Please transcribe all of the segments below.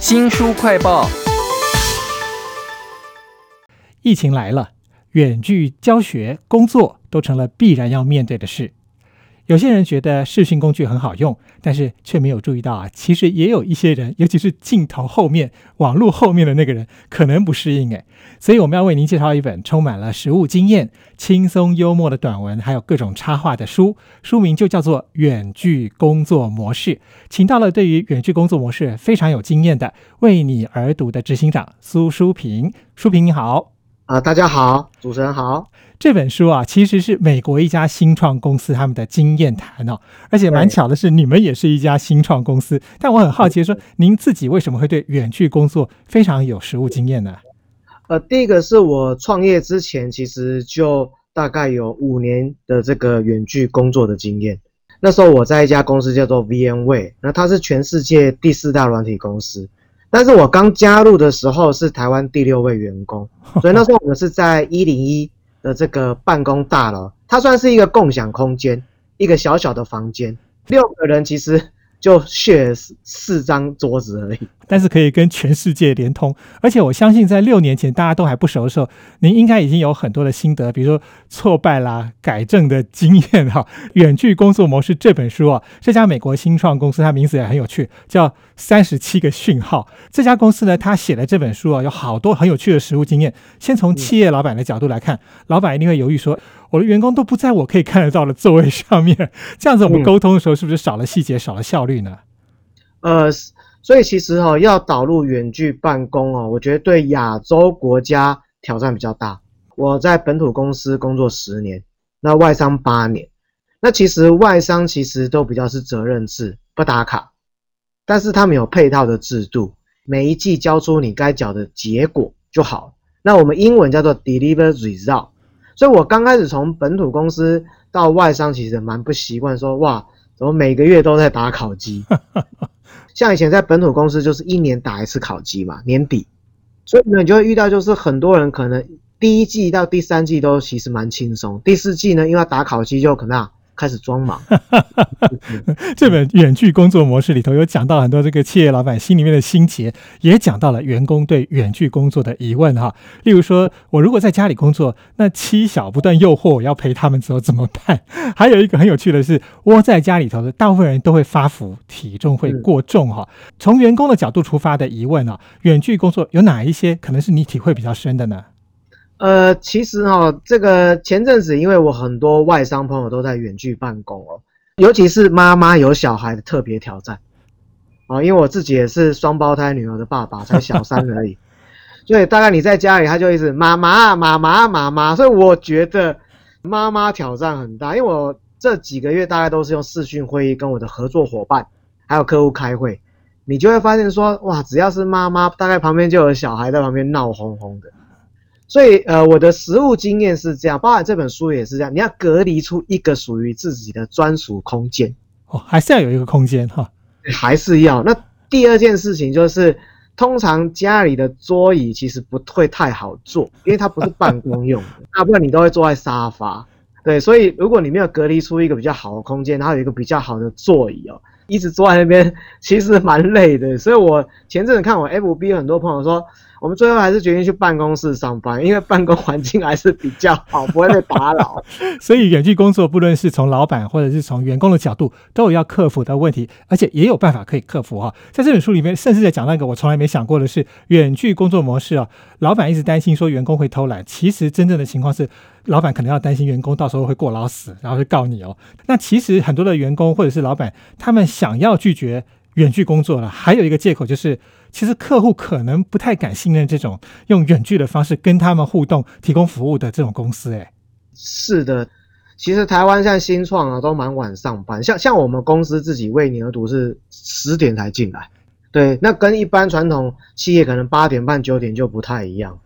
新书快报。疫情来了，远距教学、工作都成了必然要面对的事。有些人觉得视讯工具很好用，但是却没有注意到啊，其实也有一些人，尤其是镜头后面、网络后面的那个人，可能不适应诶。所以我们要为您介绍一本充满了实务经验、轻松幽默的短文，还有各种插画的书，书名就叫做《远距工作模式》。请到了对于远距工作模式非常有经验的为你而读的执行长苏淑平，淑平你好。啊，大家好，主持人好。这本书啊，其实是美国一家新创公司他们的经验谈哦，而且蛮巧的是，你们也是一家新创公司。但我很好奇，说您自己为什么会对远距工作非常有实务经验呢？呃，第一个是我创业之前，其实就大概有五年的这个远距工作的经验。那时候我在一家公司叫做 VMware，那它是全世界第四大软体公司。但是我刚加入的时候是台湾第六位员工，所以那时候我们是在一零一的这个办公大楼，它算是一个共享空间，一个小小的房间，六个人其实。就 share 四张桌子而已，但是可以跟全世界连通。而且我相信，在六年前大家都还不熟的时候，您应该已经有很多的心得，比如说挫败啦、改正的经验哈。远距工作模式这本书啊，这家美国新创公司，它名字也很有趣，叫三十七个讯号。这家公司呢，他写的这本书啊，有好多很有趣的实务经验。先从企业老板的角度来看，老板一定会犹豫说。我的员工都不在我可以看得到的座位上面，这样子我们沟通的时候是不是少了细节、少了效率呢？呃，所以其实哈，要导入远距办公哦，我觉得对亚洲国家挑战比较大。我在本土公司工作十年，那外商八年，那其实外商其实都比较是责任制，不打卡，但是他们有配套的制度，每一季交出你该缴的结果就好。那我们英文叫做 deliver result。所以，我刚开始从本土公司到外商，其实蛮不习惯，说哇，怎么每个月都在打考绩？像以前在本土公司，就是一年打一次考绩嘛，年底。所以呢，你就会遇到，就是很多人可能第一季到第三季都其实蛮轻松，第四季呢，因为要打考绩，就可能。开始装忙。这本远距工作模式里头有讲到很多这个企业老板心里面的心结，也讲到了员工对远距工作的疑问哈。例如说，我如果在家里工作，那妻小不断诱惑我要陪他们走怎么办？还有一个很有趣的是，窝在家里头的大部分人都会发福，体重会过重哈。从员工的角度出发的疑问啊，远距工作有哪一些可能是你体会比较深的呢？呃，其实哈，这个前阵子，因为我很多外商朋友都在远距办公哦，尤其是妈妈有小孩的特别挑战。哦，因为我自己也是双胞胎女儿的爸爸，才小三而已，所以大概你在家里，他就一直妈妈妈妈妈妈，所以我觉得妈妈挑战很大，因为我这几个月大概都是用视讯会议跟我的合作伙伴还有客户开会，你就会发现说，哇，只要是妈妈，大概旁边就有小孩在旁边闹哄哄的。所以，呃，我的实务经验是这样，包含这本书也是这样。你要隔离出一个属于自己的专属空间哦，还是要有一个空间哈，还是要。那第二件事情就是，通常家里的桌椅其实不会太好坐，因为它不是办公用的，大部分你都会坐在沙发。对，所以如果你没有隔离出一个比较好的空间，然后有一个比较好的座椅哦，一直坐在那边，其实蛮累的。所以我前阵子看我 FB 很多朋友说。我们最后还是决定去办公室上班，因为办公环境还是比较好，不会被打扰。所以远距工作，不论是从老板或者是从员工的角度，都有要克服的问题，而且也有办法可以克服哈。在这本书里面，甚至在讲那个我从来没想过的是远距工作模式啊。老板一直担心说员工会偷懒，其实真正的情况是，老板可能要担心员工到时候会过劳死，然后就告你哦。那其实很多的员工或者是老板，他们想要拒绝远距工作了，还有一个借口就是。其实客户可能不太敢信任这种用远距的方式跟他们互动、提供服务的这种公司。哎，是的，其实台湾现在新创啊都蛮晚上班，像像我们公司自己为你而读是十点才进来，对，那跟一般传统企业可能八点半、九点就不太一样，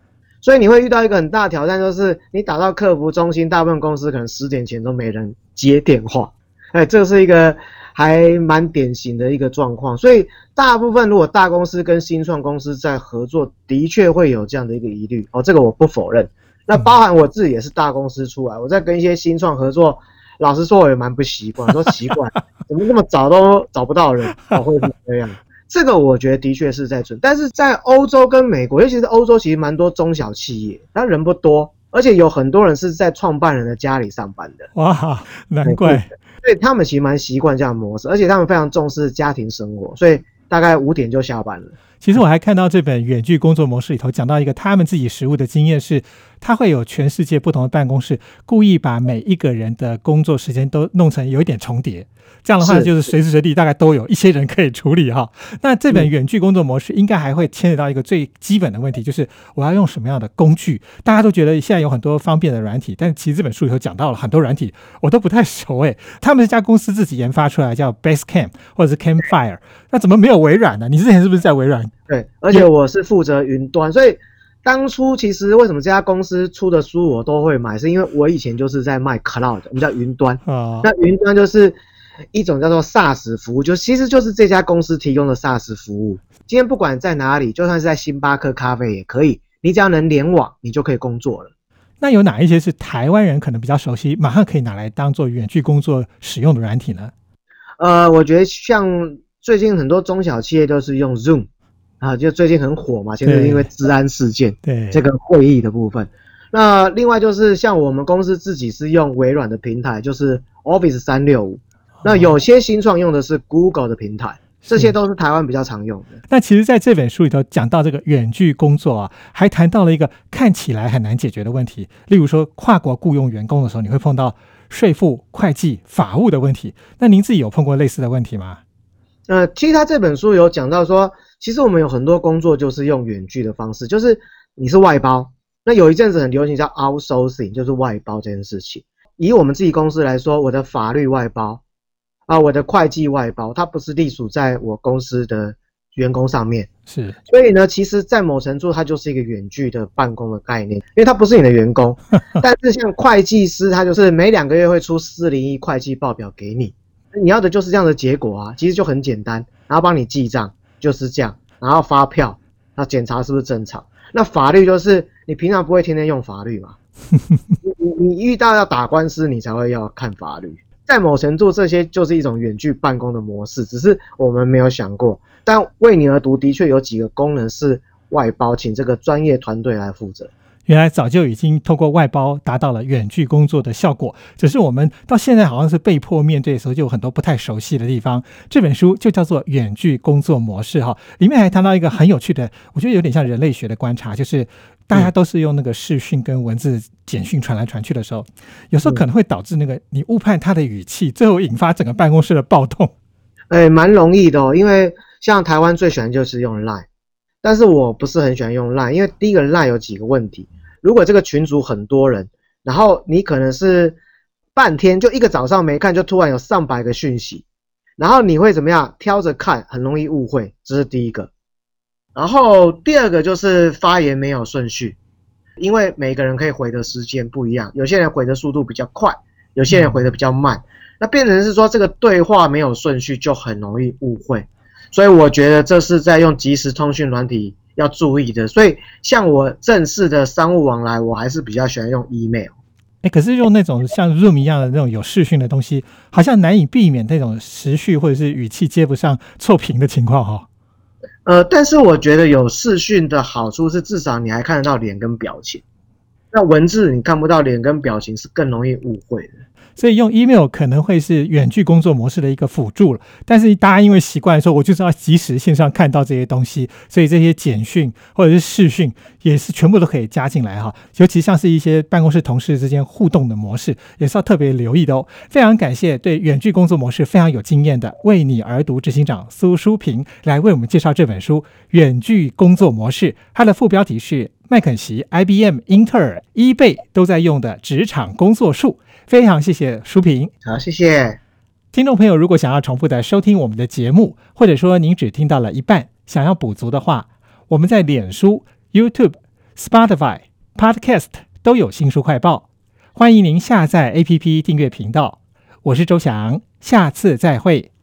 所以你会遇到一个很大挑战，就是你打到客服中心，大部分公司可能十点前都没人接电话，哎，这是一个。还蛮典型的一个状况，所以大部分如果大公司跟新创公司在合作，的确会有这样的一个疑虑哦，这个我不否认。那包含我自己也是大公司出来，我在跟一些新创合作，老实说我也蛮不习惯，说奇怪，怎么那么早都找不到人，会是这样？这个我觉得的确是在准，但是在欧洲跟美国，尤其是欧洲，其实蛮多中小企业，但人不多，而且有很多人是在创办人的家里上班的。哇，难怪，所以他们其实蛮习惯这样模式，而且他们非常重视家庭生活，所以大概五点就下班了。其实我还看到这本远距工作模式里头讲到一个他们自己实务的经验是，他会有全世界不同的办公室，故意把每一个人的工作时间都弄成有一点重叠。这样的话，就是随时随地大概都有一些人可以处理哈。那这本远距工作模式应该还会牵扯到一个最基本的问题，就是我要用什么样的工具？大家都觉得现在有很多方便的软体，但其实这本书里头讲到了很多软体，我都不太熟诶。他们这家公司自己研发出来叫 Basecamp 或者是 Campfire，那怎么没有微软呢？你之前是不是在微软？对，而且我是负责云端，所以当初其实为什么这家公司出的书我都会买，是因为我以前就是在卖 Cloud，我们叫云端啊。那云端就是。一种叫做 SaaS 服务，就其实就是这家公司提供的 SaaS 服务。今天不管在哪里，就算是在星巴克咖啡也可以，你只要能联网，你就可以工作了。那有哪一些是台湾人可能比较熟悉，马上可以拿来当做远距工作使用的软体呢？呃，我觉得像最近很多中小企业都是用 Zoom 啊，就最近很火嘛，现在因为治安事件，对这个会议的部分。那另外就是像我们公司自己是用微软的平台，就是 Office 三六五。那有些新创用的是 Google 的平台，这些都是台湾比较常用的。那其实，在这本书里头讲到这个远距工作啊，还谈到了一个看起来很难解决的问题，例如说跨国雇佣员工的时候，你会碰到税负、会计、法务的问题。那您自己有碰过类似的问题吗？呃，其实他这本书有讲到说，其实我们有很多工作就是用远距的方式，就是你是外包。那有一阵子很流行叫 outsourcing，就是外包这件事情。以我们自己公司来说，我的法律外包。啊，我的会计外包，它不是隶属在我公司的员工上面，是，所以呢，其实，在某程度，它就是一个远距的办公的概念，因为它不是你的员工，但是像会计师，他就是每两个月会出四零一会计报表给你，你要的就是这样的结果啊，其实就很简单，然后帮你记账，就是这样，然后发票，那检查是不是正常？那法律就是你平常不会天天用法律嘛，你你遇到要打官司，你才会要看法律。在某程度，这些就是一种远距办公的模式，只是我们没有想过。但为你而读的确有几个功能是外包，请这个专业团队来负责。原来早就已经透过外包达到了远距工作的效果，只是我们到现在好像是被迫面对的时候，就有很多不太熟悉的地方。这本书就叫做《远距工作模式》哈，里面还谈到一个很有趣的，我觉得有点像人类学的观察，就是。大家都是用那个视讯跟文字简讯传来传去的时候，有时候可能会导致那个你误判他的语气，最后引发整个办公室的暴动。哎，蛮容易的哦，因为像台湾最喜欢就是用 Line，但是我不是很喜欢用 Line，因为第一个 Line 有几个问题。如果这个群组很多人，然后你可能是半天就一个早上没看，就突然有上百个讯息，然后你会怎么样？挑着看，很容易误会，这是第一个。然后第二个就是发言没有顺序，因为每个人可以回的时间不一样，有些人回的速度比较快，有些人回的比较慢，那变成是说这个对话没有顺序就很容易误会，所以我觉得这是在用即时通讯软体要注意的。所以像我正式的商务往来，我还是比较喜欢用 email。哎，可是用那种像 Zoom 一样的那种有视讯的东西，好像难以避免那种时序或者是语气接不上、错频的情况哈。呃，但是我觉得有视讯的好处是，至少你还看得到脸跟表情。那文字你看不到脸跟表情，是更容易误会的。所以用 email 可能会是远距工作模式的一个辅助了，但是大家因为习惯说，我就是要及时线上看到这些东西，所以这些简讯或者是视讯也是全部都可以加进来哈。尤其像是一些办公室同事之间互动的模式，也是要特别留意的哦。非常感谢对远距工作模式非常有经验的为你而读执行长苏淑平来为我们介绍这本书《远距工作模式》，它的副标题是麦肯锡、IBM、英特尔、伊贝都在用的职场工作术。非常谢谢舒平，好，谢谢听众朋友。如果想要重复的收听我们的节目，或者说您只听到了一半，想要补足的话，我们在脸书、YouTube、Spotify、Podcast 都有新书快报，欢迎您下载 APP 订阅频道。我是周翔，下次再会。